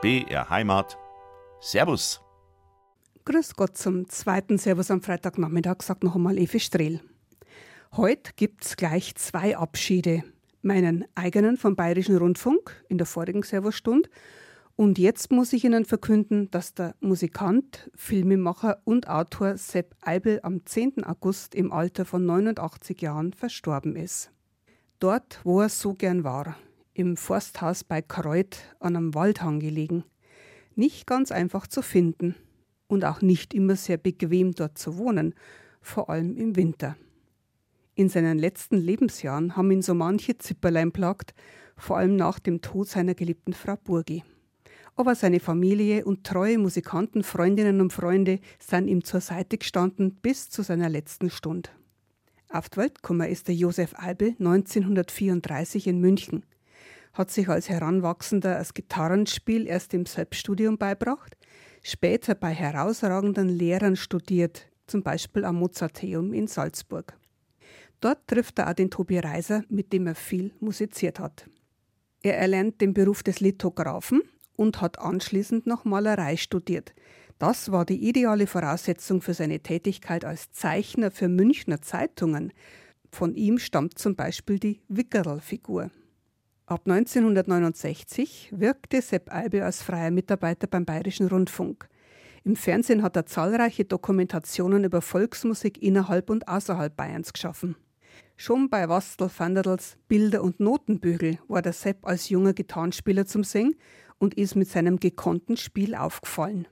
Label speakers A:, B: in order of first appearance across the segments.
A: BR Heimat. Servus.
B: Grüß Gott zum zweiten Servus am Freitagnachmittag, sagt noch einmal Evi Strehl. Heute gibt's gleich zwei Abschiede. Meinen eigenen vom Bayerischen Rundfunk in der vorigen Servostunde und jetzt muss ich Ihnen verkünden, dass der Musikant, Filmemacher und Autor Sepp Eibel am 10. August im Alter von 89 Jahren verstorben ist. Dort, wo er so gern war, im Forsthaus bei Kreuth an einem Waldhang gelegen. Nicht ganz einfach zu finden und auch nicht immer sehr bequem dort zu wohnen, vor allem im Winter. In seinen letzten Lebensjahren haben ihn so manche Zipperlein plagt, vor allem nach dem Tod seiner geliebten Frau Burgi. Aber seine Familie und treue Musikanten, Freundinnen und Freunde sind ihm zur Seite gestanden bis zu seiner letzten Stunde. Auf die Welt gekommen ist der Josef Eibel 1934 in München hat sich als Heranwachsender das Gitarrenspiel erst im Selbststudium beibracht, später bei herausragenden Lehrern studiert, zum Beispiel am Mozarteum in Salzburg. Dort trifft er auch den Tobi Reiser, mit dem er viel musiziert hat. Er erlernt den Beruf des Lithographen und hat anschließend noch Malerei studiert. Das war die ideale Voraussetzung für seine Tätigkeit als Zeichner für Münchner Zeitungen. Von ihm stammt zum Beispiel die Wickerl-Figur. Ab 1969 wirkte Sepp Eibe als freier Mitarbeiter beim Bayerischen Rundfunk. Im Fernsehen hat er zahlreiche Dokumentationen über Volksmusik innerhalb und außerhalb Bayerns geschaffen. Schon bei Wastel Vanderls Bilder- und Notenbügel war der Sepp als junger Gitarrenspieler zum Singen und ist mit seinem gekonnten Spiel aufgefallen.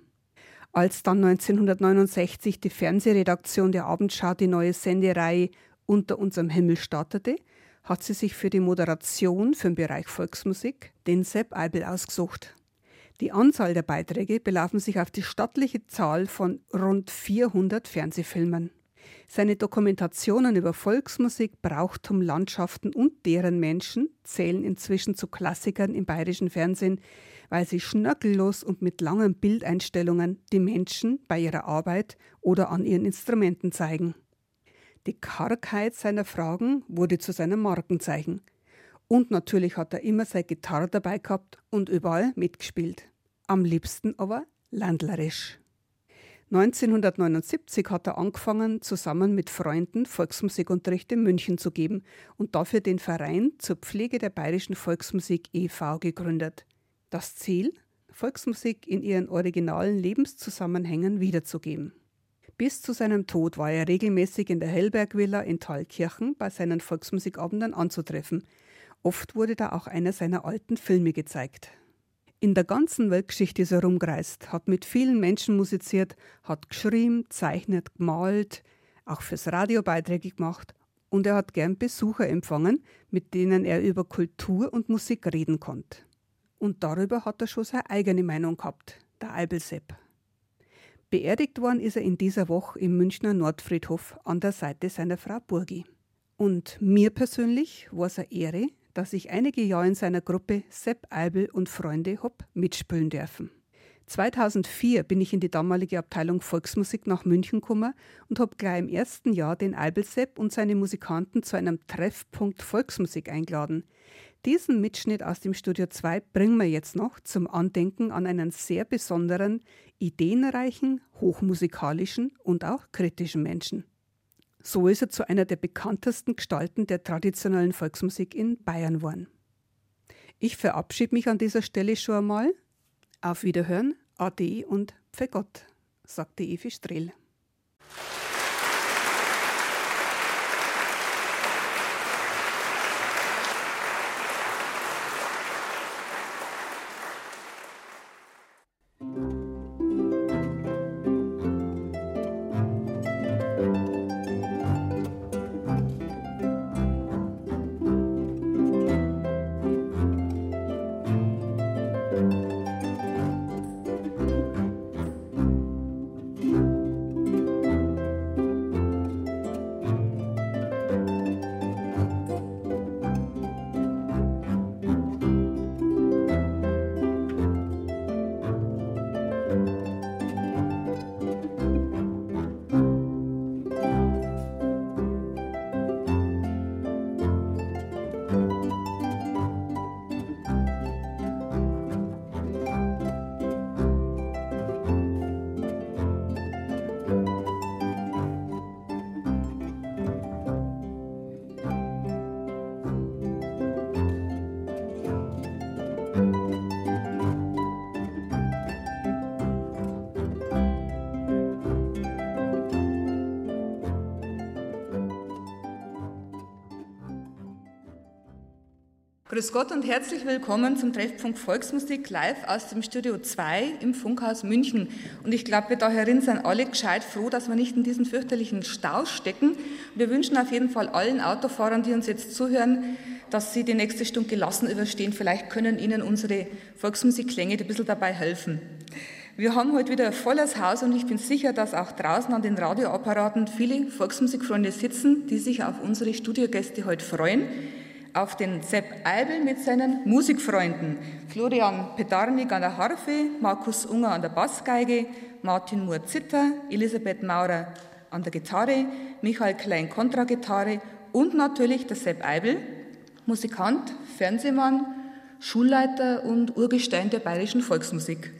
B: Als dann 1969 die Fernsehredaktion der Abendschau die neue Sendereihe Unter unserem Himmel startete, hat sie sich für die Moderation für den Bereich Volksmusik den Sepp Eibel ausgesucht. Die Anzahl der Beiträge belaufen sich auf die stattliche Zahl von rund 400 Fernsehfilmen. Seine Dokumentationen über Volksmusik, Brauchtum, Landschaften und deren Menschen zählen inzwischen zu Klassikern im bayerischen Fernsehen, weil sie schnörkellos und mit langen Bildeinstellungen die Menschen bei ihrer Arbeit oder an ihren Instrumenten zeigen. Die Kargheit seiner Fragen wurde zu seinem Markenzeichen. Und natürlich hat er immer seine Gitarre dabei gehabt und überall mitgespielt. Am liebsten aber landlerisch. 1979 hat er angefangen, zusammen mit Freunden Volksmusikunterricht in München zu geben und dafür den Verein zur Pflege der bayerischen Volksmusik e.V. gegründet. Das Ziel? Volksmusik in ihren originalen Lebenszusammenhängen wiederzugeben. Bis zu seinem Tod war er regelmäßig in der Hellbergvilla in Thalkirchen bei seinen Volksmusikabenden anzutreffen. Oft wurde da auch einer seiner alten Filme gezeigt. In der ganzen Weltgeschichte ist er rumgereist, hat mit vielen Menschen musiziert, hat geschrieben, zeichnet, gemalt, auch fürs Radio Beiträge gemacht und er hat gern Besucher empfangen, mit denen er über Kultur und Musik reden konnte. Und darüber hat er schon seine eigene Meinung gehabt, der Eibelsepp. Beerdigt worden ist er in dieser Woche im Münchner Nordfriedhof an der Seite seiner Frau Burgi. Und mir persönlich war es eine Ehre, dass ich einige Jahre in seiner Gruppe Sepp Eibel und Freunde hab mitspielen dürfen. 2004 bin ich in die damalige Abteilung Volksmusik nach München gekommen und habe gleich im ersten Jahr den Eibelsepp und seine Musikanten zu einem Treffpunkt Volksmusik eingeladen. Diesen Mitschnitt aus dem Studio 2 bringen wir jetzt noch zum Andenken an einen sehr besonderen, ideenreichen, hochmusikalischen und auch kritischen Menschen. So ist er zu einer der bekanntesten Gestalten der traditionellen Volksmusik in Bayern geworden. Ich verabschiede mich an dieser Stelle schon einmal. Auf Wiederhören, Ade und Pfegott, sagte Evi Strehl.
C: Grüß Gott und herzlich willkommen zum Treffpunkt Volksmusik live aus dem Studio 2 im Funkhaus München. Und ich glaube, wir da herin sind alle gescheit froh, dass wir nicht in diesen fürchterlichen Stau stecken. Wir wünschen auf jeden Fall allen Autofahrern, die uns jetzt zuhören, dass sie die nächste Stunde gelassen überstehen. Vielleicht können ihnen unsere Volksmusikklänge ein bisschen dabei helfen. Wir haben heute wieder ein volles Haus und ich bin sicher, dass auch draußen an den Radioapparaten viele Volksmusikfreunde sitzen, die sich auf unsere Studiogäste heute freuen auf den Sepp Eibel mit seinen Musikfreunden. Florian Pedarnik an der Harfe, Markus Unger an der Bassgeige, Martin Mohr Zitter, Elisabeth Maurer an der Gitarre, Michael Klein Kontragitarre und natürlich der Sepp Eibel, Musikant, Fernsehmann, Schulleiter und Urgestein der bayerischen Volksmusik.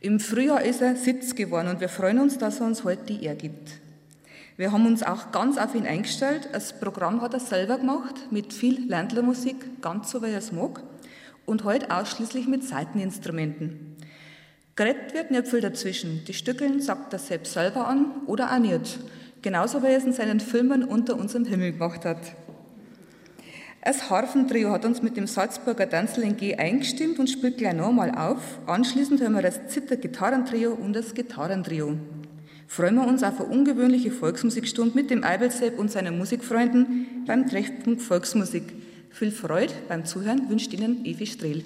C: Im Frühjahr ist er Sitz geworden und wir freuen uns, dass er uns heute die Ehre gibt. Wir haben uns auch ganz auf ihn eingestellt. Das Programm hat er selber gemacht, mit viel Ländlermusik, ganz so wie er es mag, und heute ausschließlich mit Seiteninstrumenten. Gerät wird nicht viel dazwischen. Die Stückeln sagt er selbst selber an oder auch nicht. Genauso wie er es in seinen Filmen unter unserem Himmel gemacht hat. Das Harfentrio hat uns mit dem Salzburger Tanzel in G eingestimmt und spielt gleich nochmal auf. Anschließend hören wir das Zitter-Gitarrentrio und das Gitarrentrio freuen wir uns auf eine ungewöhnliche Volksmusikstunde mit dem Eibelsepp und seinen Musikfreunden beim Treffpunkt Volksmusik. Viel Freude beim Zuhören wünscht Ihnen Evi Strehl.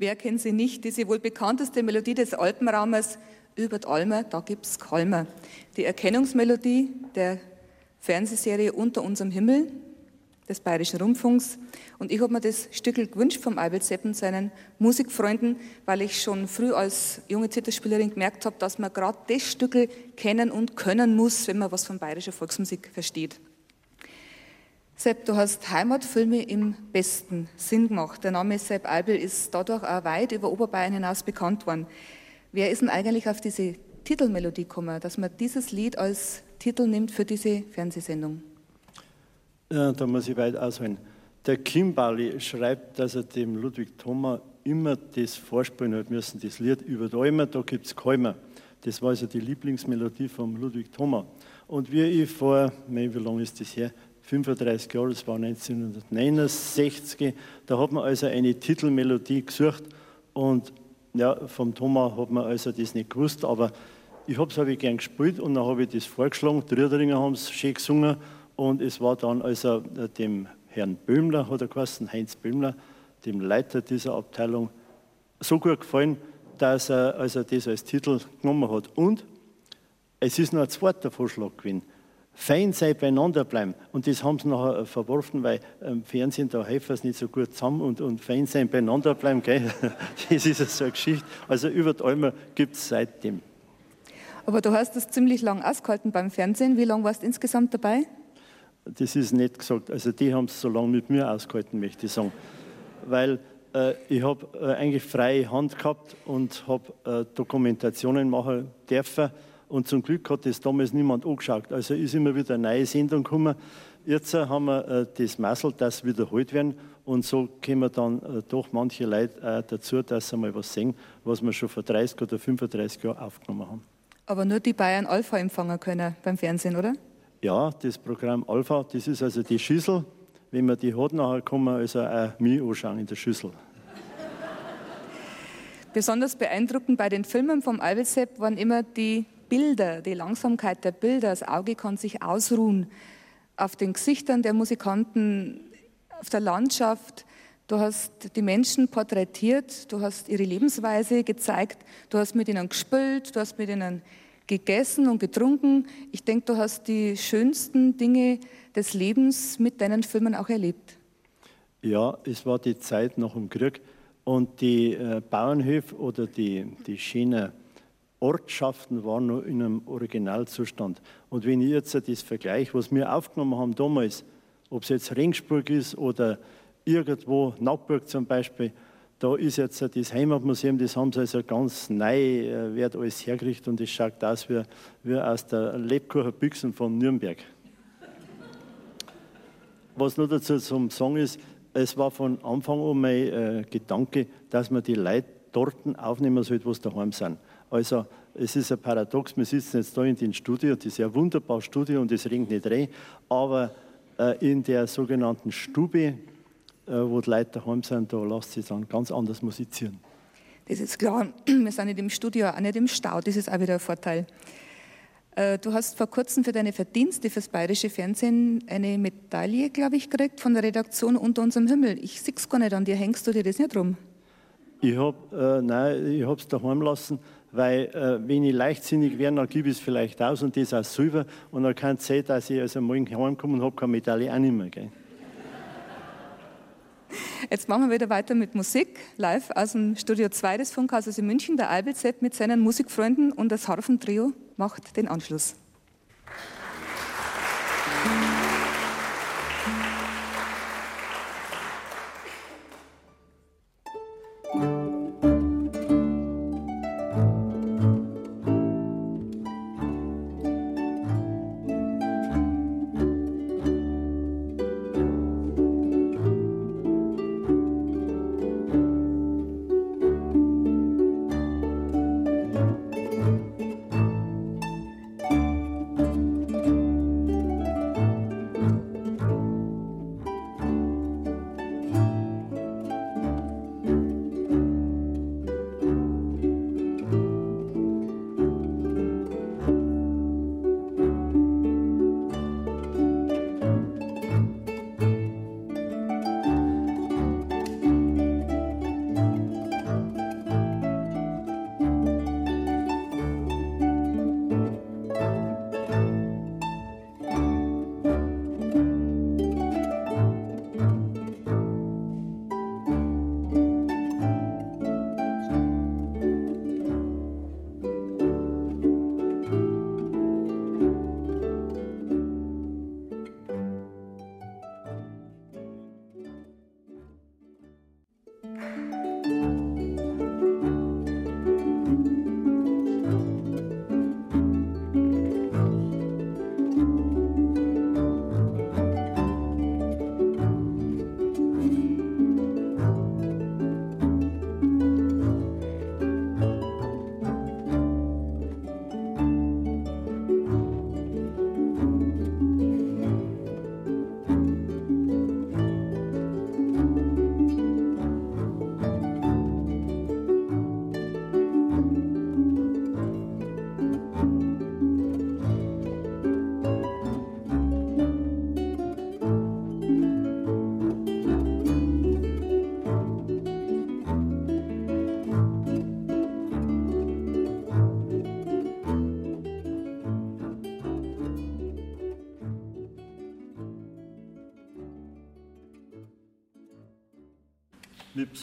C: Wer kennt sie nicht? Diese wohl bekannteste Melodie des Alpenraumes, über die Alme, da gibt's Kalmer. Die Erkennungsmelodie der Fernsehserie Unter unserem Himmel des Bayerischen Rundfunks. Und ich habe mir das Stückel gewünscht vom Albert Sepp und seinen Musikfreunden, weil ich schon früh als junge Zitterspielerin gemerkt habe, dass man gerade das Stückel kennen und können muss, wenn man was von bayerischer Volksmusik versteht. Sepp, du hast Heimatfilme im besten Sinn gemacht. Der Name Sepp Albel ist dadurch auch weit über Oberbayern hinaus bekannt worden. Wer ist denn eigentlich auf diese Titelmelodie gekommen, dass man dieses Lied als Titel nimmt für diese Fernsehsendung?
D: Ja, da muss ich weit ausholen. Der Kimbali schreibt, dass er dem Ludwig Thoma immer das vorspielen hat müssen, das Lied über Däumer, da gibt es Kalmer. Das war also die Lieblingsmelodie von Ludwig Thoma. Und wie ich vor, wie lange ist das her, 35 Jahre, das war 1969, da hat man also eine Titelmelodie gesucht und ja, vom Thomas hat man also das nicht gewusst, aber ich habe es ich gern gespielt und dann habe ich das vorgeschlagen, die Riederinger haben es schön gesungen und es war dann also äh, dem Herrn Böhmler, hat er geheißen, Heinz Böhmler, dem Leiter dieser Abteilung, so gut gefallen, dass er also das als Titel genommen hat. Und es ist noch ein zweiter Vorschlag gewesen fein sein, beieinander bleiben. Und das haben sie nachher äh, verworfen, weil im Fernsehen, da helfen es nicht so gut zusammen und, und fein sein, beieinander bleiben, gell? das ist so eine Geschichte. Also über die Almer gibt es seitdem.
C: Aber du hast das ziemlich lang ausgehalten beim Fernsehen. Wie lange warst du insgesamt dabei?
D: Das ist nicht gesagt. Also die haben es so lange mit mir ausgehalten, möchte ich sagen. Weil äh, ich habe äh, eigentlich freie Hand gehabt und habe äh, Dokumentationen machen dürfen und zum Glück hat das damals niemand angeschaut. Also ist immer wieder eine neue Sendung gekommen. Jetzt haben wir äh, das Massel, das wiederholt werden. Und so kommen dann äh, doch manche Leute äh, dazu, dass sie mal was sehen, was wir schon vor 30 oder 35 Jahren aufgenommen haben.
C: Aber nur die Bayern Alpha empfangen können beim Fernsehen, oder?
D: Ja, das Programm Alpha, das ist also die Schüssel. Wenn man die hat, nachher kann man also auch mich anschauen in der Schüssel.
C: Besonders beeindruckend bei den Filmen vom Albelsepp waren immer die Bilder, die Langsamkeit der Bilder, das Auge kann sich ausruhen auf den Gesichtern der Musikanten, auf der Landschaft. Du hast die Menschen porträtiert, du hast ihre Lebensweise gezeigt, du hast mit ihnen gespielt, du hast mit ihnen gegessen und getrunken. Ich denke, du hast die schönsten Dinge des Lebens mit deinen Filmen auch erlebt.
D: Ja, es war die Zeit nach dem Krieg und die äh, Bauernhöfe oder die, die schönen Ortschaften waren noch in einem Originalzustand. Und wenn ich jetzt das vergleiche, was wir aufgenommen haben damals, ob es jetzt Ringsburg ist oder irgendwo Nackburg zum Beispiel, da ist jetzt das Heimatmuseum, das haben sie also ganz neu, äh, wird alles hergerichtet und es schaut aus wie, wie aus der Lebkucher Büchsen von Nürnberg. Was nur dazu zum Sagen ist, es war von Anfang an mein äh, Gedanke, dass man die Leute dort aufnehmen sollte, wo sie daheim sind. Also es ist ein Paradox, wir sitzen jetzt da in dem Studio, das ist ein wunderbares Studio und es regnet nicht rein, aber äh, in der sogenannten Stube, äh, wo die Leute daheim sind, da lässt sich dann ganz anders musizieren.
C: Das ist klar, wir sind nicht im Studio, auch nicht im Stau, das ist auch wieder ein Vorteil. Äh, du hast vor kurzem für deine Verdienste fürs bayerische Fernsehen eine Medaille, glaube ich, gekriegt von der Redaktion Unter unserem Himmel. Ich sehe es gar nicht an dir, hängst du dir das nicht rum?
D: Ich habe äh, es daheim lassen weil äh, wenn ich leichtsinnig wäre, dann gebe ich es vielleicht aus und das auch selber und dann kann es sein, dass ich also morgen heimkomme und habe keine Medaille auch nicht mehr. Gell?
C: Jetzt machen wir wieder weiter mit Musik, live aus dem Studio 2 des Funkhauses in München. Der Albert mit seinen Musikfreunden und das Harfentrio macht den Anschluss.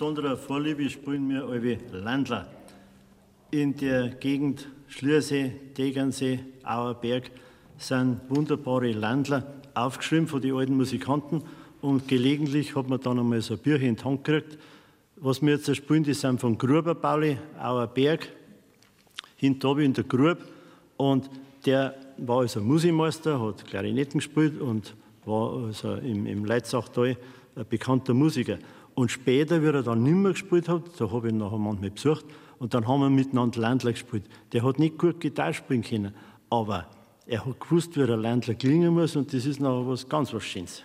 D: Besonderer Vorliebe spielen wir alle Landler. In der Gegend Schliersee, Tegernsee, Auerberg sind wunderbare Landler aufgeschrieben von den alten Musikanten und gelegentlich hat man dann einmal so ein Bücher in die Hand gekriegt. Was wir jetzt spielen, die sind von Gruber Pauli, Auerberg, hinter in der Grube und der war also Musikmeister, hat Klarinetten gespielt und war also im, im Leitzachtal ein bekannter Musiker. Und später, wie er dann nicht mehr gespielt hat, da habe ich ihn nachher manchmal besucht, und dann haben wir miteinander Ländler gespielt. Der hat nicht gut Gitarre spielen können, aber er hat gewusst, wie der Ländler klingen muss, und das ist nachher was ganz was Schönes.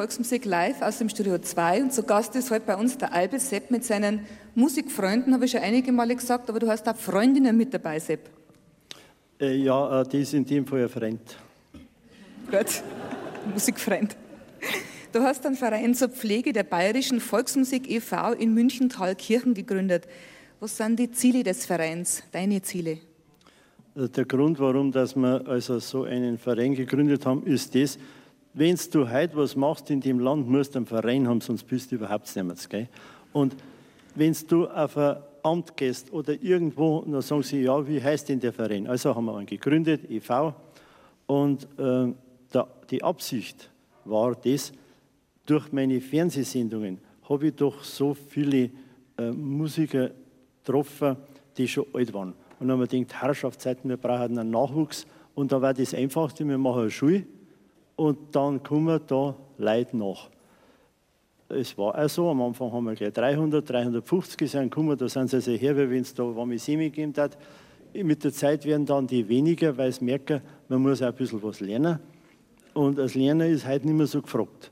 C: Volksmusik live aus dem Studio 2 und zu Gast ist heute bei uns der Albe Sepp mit seinen Musikfreunden, habe ich schon einige Male gesagt, aber du hast auch Freundinnen mit dabei, Sepp.
D: Äh, ja, äh, die sind in dem Fall ein Freund.
C: Gut, Musikfreund. Du hast einen Verein zur Pflege der bayerischen Volksmusik e.V. in München-Thalkirchen gegründet. Was sind die Ziele des Vereins, deine Ziele?
D: Äh, der Grund, warum dass wir also so einen Verein gegründet haben, ist das, wenn du heute was machst in dem Land, musst du einen Verein haben, sonst bist du überhaupt nichts. Gell? Und wenn du auf ein Amt gehst oder irgendwo, dann sagen sie, ja, wie heißt denn der Verein? Also haben wir einen gegründet, e.V. Und äh, der, die Absicht war das, durch meine Fernsehsendungen habe ich doch so viele äh, Musiker getroffen, die schon alt waren. Und dann haben wir gedacht, Herrschaftszeiten, wir brauchen einen Nachwuchs. Und da war das Einfachste, wir machen eine Schule und dann kommen da Leute nach. Es war auch so, am Anfang haben wir gleich 300, 350 gesagt, kommen, da sind sie her, weil wenn es da warme Semi gegeben hat. Mit der Zeit werden dann die weniger, weil sie merken, man muss auch ein bisschen was lernen. Und als Lerner ist heute nicht mehr so gefragt.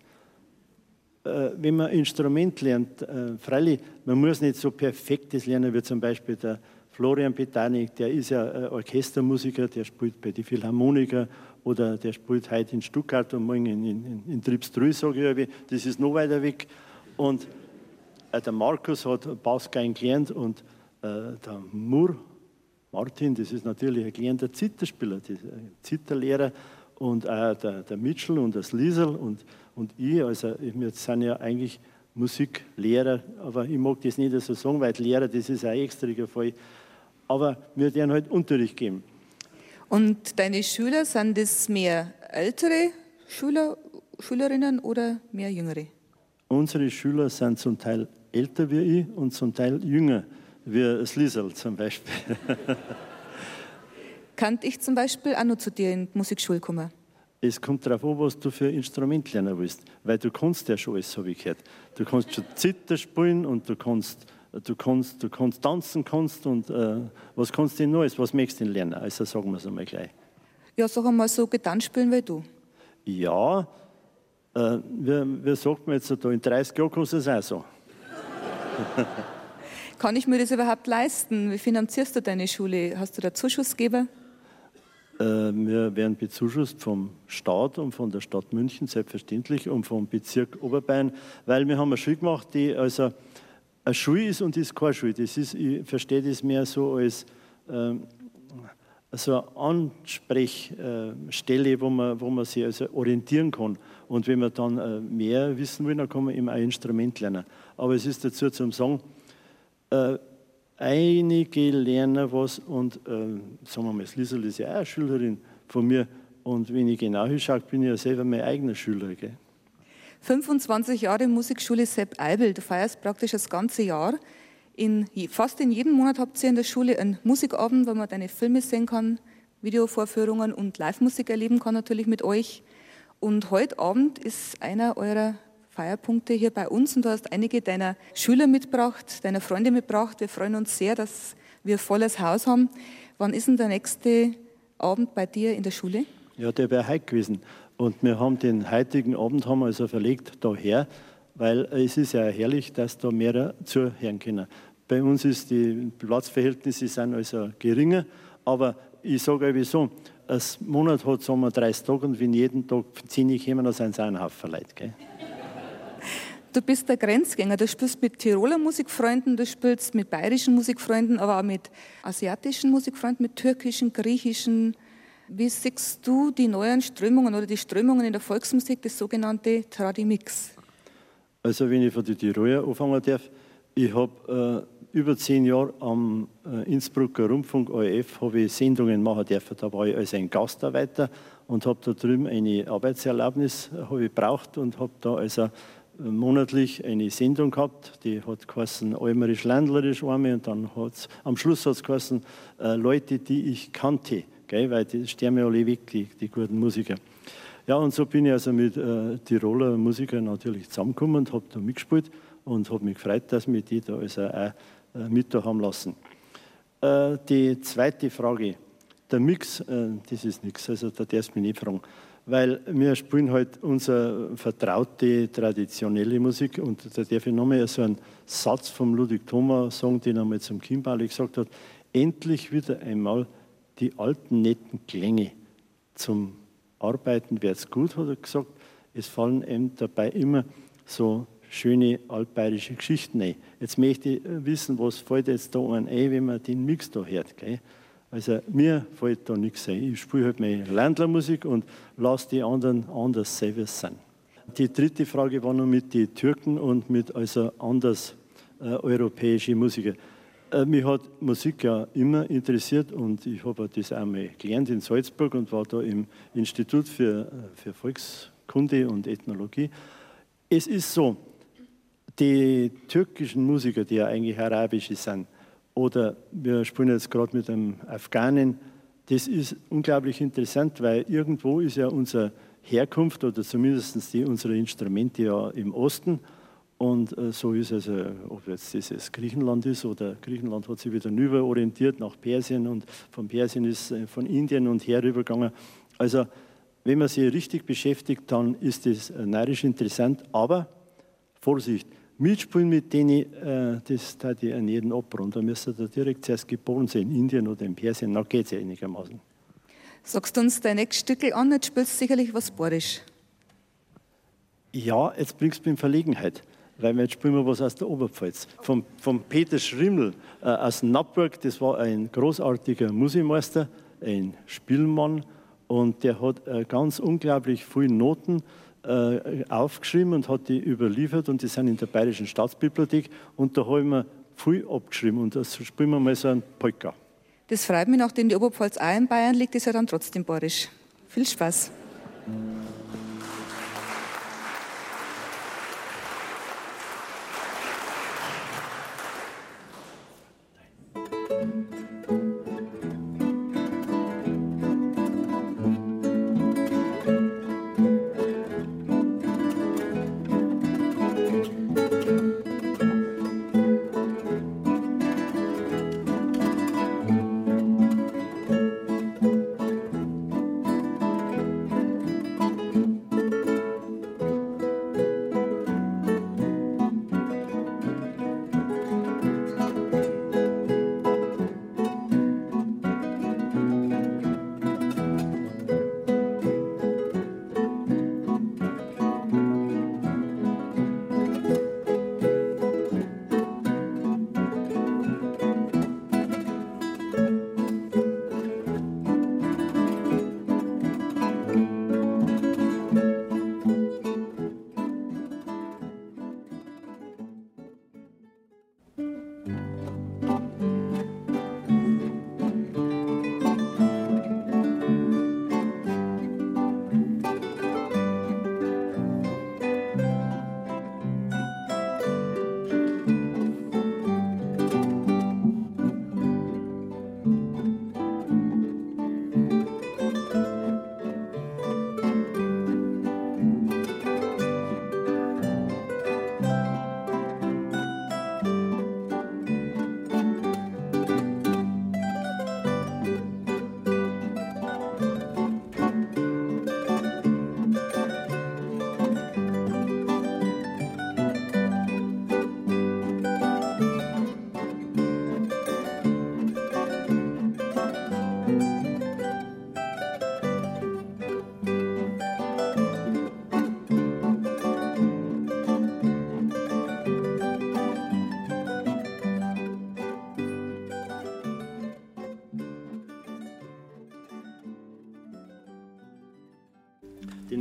D: Äh, wenn man Instrument lernt, äh, freilich, man muss nicht so perfektes lernen, wie zum Beispiel der Florian Betanik, der ist ja äh, Orchestermusiker, der spielt bei den Philharmoniker oder der spielt heute in Stuttgart und morgen in, in, in Tripstrü, sage ich, das ist noch weiter weg. Und äh, der Markus hat Bassgein gelernt und äh, der Mur, Martin, das ist natürlich ein gelernter Zitterspieler, Zitterlehrer und auch der, der Mitchell und das Liesel und, und ich, also wir sind ja eigentlich Musiklehrer, aber ich mag das nicht so sagen, weil Lehrer, das ist ein extra Fall. Aber wir werden halt Unterricht geben.
C: Und deine Schüler, sind das mehr ältere Schüler, Schülerinnen oder mehr jüngere?
D: Unsere Schüler sind zum Teil älter wie ich und zum Teil jünger, wie Sliesel zum Beispiel.
C: Kann ich zum Beispiel auch noch zu dir in die Musikschule kommen?
D: Es kommt darauf an, was du für Instrument lernen willst. Weil du kannst ja schon alles, habe ich gehört. Du kannst schon Zither spielen und du kannst, du kannst, du kannst tanzen kannst und äh, was kannst du denn noch? Was möchtest du denn lernen? Also sagen wir es einmal gleich.
C: Ja, sag einmal so Gedanken spielen wie du.
D: Ja, äh, wie, wie sagt man jetzt da, in 30 Jahren kannst du es auch so.
C: Kann ich mir das überhaupt leisten? Wie finanzierst du deine Schule? Hast du da Zuschussgeber?
D: Äh, wir werden bezuschusst vom Staat und von der Stadt München, selbstverständlich, und vom Bezirk Oberbayern, weil wir haben eine Schule gemacht, die also eine Schule ist und ist keine Schule. Das ist, ich verstehe das mehr so als äh, so eine Ansprechstelle, wo man, wo man sich also orientieren kann. Und wenn wir dann äh, mehr wissen wollen, dann kann man eben ein Instrument lernen. Aber es ist dazu zum Sagen, äh, einige lernen was und äh, sagen wir mal, das ist ja auch eine Schülerin von mir. Und wenn ich genau hinschaue, bin ich ja selber mein eigener Schüler. Gell?
C: 25 Jahre Musikschule Sepp Eibel, du feierst praktisch das ganze Jahr. In, fast in jedem Monat habt ihr in der Schule einen Musikabend, wo man deine Filme sehen kann, Videovorführungen und Live-Musik erleben kann natürlich mit euch. Und heute Abend ist einer eurer Feierpunkte hier bei uns und du hast einige deiner Schüler mitgebracht, deiner Freunde mitgebracht. Wir freuen uns sehr, dass wir volles Haus haben. Wann ist denn der nächste Abend bei dir in der Schule?
D: Ja, der wäre heute gewesen. Und wir haben den heutigen Abend haben also verlegt daher, weil es ist ja herrlich, dass da mehrere zuhören können. Bei uns ist die Platzverhältnisse sind also geringer, aber ich sage euch so, ein Monat hat wir 30 Tage und wenn jeden Tag 10 kommen, dann sind es ein Haufen Leute. Gell?
C: Du bist der Grenzgänger. Du spielst mit Tiroler Musikfreunden, du spielst mit bayerischen Musikfreunden, aber auch mit asiatischen Musikfreunden, mit türkischen, griechischen. Wie siehst du die neuen Strömungen oder die Strömungen in der Volksmusik, das sogenannte Tradimix?
D: Also, wenn ich von den Tiroler anfangen darf, ich habe äh, über zehn Jahre am äh, Innsbrucker Rundfunk ORF ich Sendungen machen dürfen. Da war ich als ein Gastarbeiter und habe da drüben eine Arbeitserlaubnis äh, habe ich braucht und habe da also äh, monatlich eine Sendung gehabt, die hat geheißen Almerisch Ländlerisch Arme und dann hat am Schluss hat es äh, Leute, die ich kannte, gell, weil die sterben ja alle weg, die, die guten Musiker. Ja, und so bin ich also mit äh, Tiroler Musikern natürlich zusammengekommen und habe da mitgespielt und habe mich gefreut, dass mich die da also auch äh, mit da haben lassen. Äh, die zweite Frage, der Mix, äh, das ist nichts, also da darfst du mich nicht fragen. Weil wir spielen halt unsere vertraute, traditionelle Musik und da darf ich nochmal so einen Satz vom Ludwig Thoma sagen, den er mal zum Kimbali gesagt hat. Endlich wieder einmal die alten netten Klänge zum Arbeiten wäre es gut, hat er gesagt. Es fallen ihm dabei immer so schöne altbayerische Geschichten ein. Jetzt möchte ich wissen, was fällt jetzt da ein, wenn man den Mix da hört. Gell? Also mir fällt da nichts ein. Ich spiele halt meine Ländlermusik und lasse die anderen anders sein, es sind. Die dritte Frage war noch mit den Türken und mit also anders äh, europäische Musiker. Äh, mich hat Musik ja immer interessiert und ich habe das einmal gelernt in Salzburg und war da im Institut für, äh, für Volkskunde und Ethnologie. Es ist so, die türkischen Musiker, die ja eigentlich arabische sind, oder wir spielen jetzt gerade mit einem Afghanen, das ist unglaublich interessant, weil irgendwo ist ja unsere Herkunft oder zumindest die, unsere Instrumente ja im Osten. Und äh, so ist es, also, ob jetzt dieses Griechenland ist oder Griechenland hat sich wieder rüber orientiert nach Persien und von Persien ist äh, von Indien und her rübergegangen. Also, wenn man sich richtig beschäftigt, dann ist das äh, neidisch interessant, aber Vorsicht, mitspielen mit denen, äh, das tat ich an jeden abrunden. Da müsste er direkt zuerst geboren sein, in Indien oder in Persien, dann geht es ja einigermaßen.
C: Sagst du uns dein nächstes Stück an, jetzt spielst du sicherlich was Borisch.
D: Ja, jetzt bringst du mich in Verlegenheit, weil wir jetzt spielen wir was aus der Oberpfalz. Von, von Peter Schrimmel äh, aus Nappburg, das war ein großartiger Musikmeister, ein Spielmann und der hat äh, ganz unglaublich viele Noten äh, aufgeschrieben und hat die überliefert und die sind in der Bayerischen Staatsbibliothek und da haben wir viel abgeschrieben und das spielen wir mal so ein Polka.
C: Das freut mich, nachdem die Oberpfalz auch in Bayern liegt, ist ja dann trotzdem bayerisch. Viel Spaß.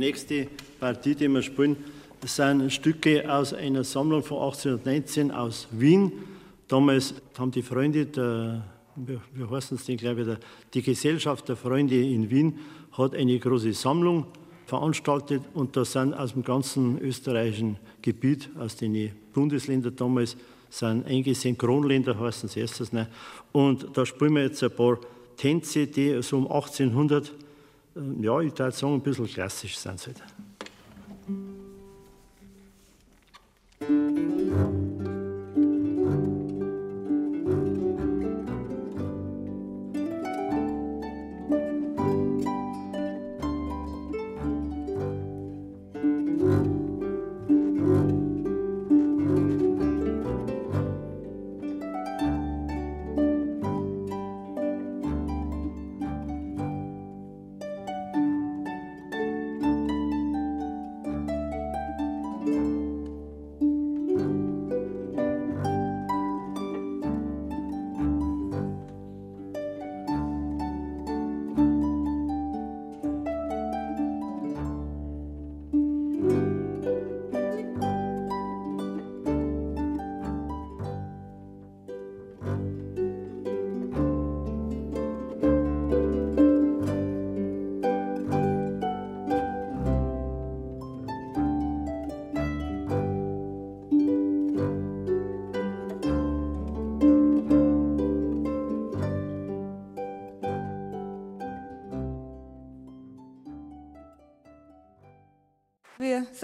D: Nächste Partie, die wir spielen, sind Stücke aus einer Sammlung von 1819 aus Wien. Damals haben die Freunde, der, wie heißen es denn, glaube ich, der, die Gesellschaft der Freunde in Wien hat eine große Sammlung veranstaltet und da sind aus dem ganzen österreichischen Gebiet, aus den Bundesländern damals, sind eingesehen, Kronländer heißen sie erstes. Ne? Und da spielen wir jetzt ein paar Tänze, die so um 1800 äh, ja, ich würde sagen, ein bisschen klassisch sind sie. Halt.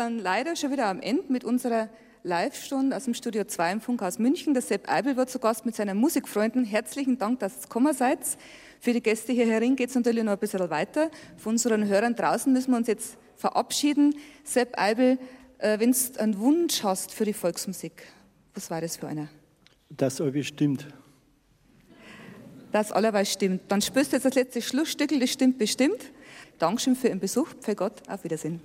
D: Sind leider schon wieder am Ende mit unserer Live-Stunde aus dem Studio 2 im Funkhaus München. Der Sepp Eibel wird zu Gast mit seinen Musikfreunden. Herzlichen Dank, dass ihr gekommen seid. Für die Gäste hier herin geht es natürlich noch ein bisschen weiter. Von unseren Hörern draußen müssen wir uns jetzt verabschieden. Sepp Eibel, äh, wenn du einen Wunsch hast für die Volksmusik, was war das für einer? Das aber stimmt.
C: Das allerweil stimmt. Dann spürst du jetzt das letzte Schlussstückel, das stimmt bestimmt. Dankeschön für Ihren Besuch. Für Gott, auf Wiedersehen.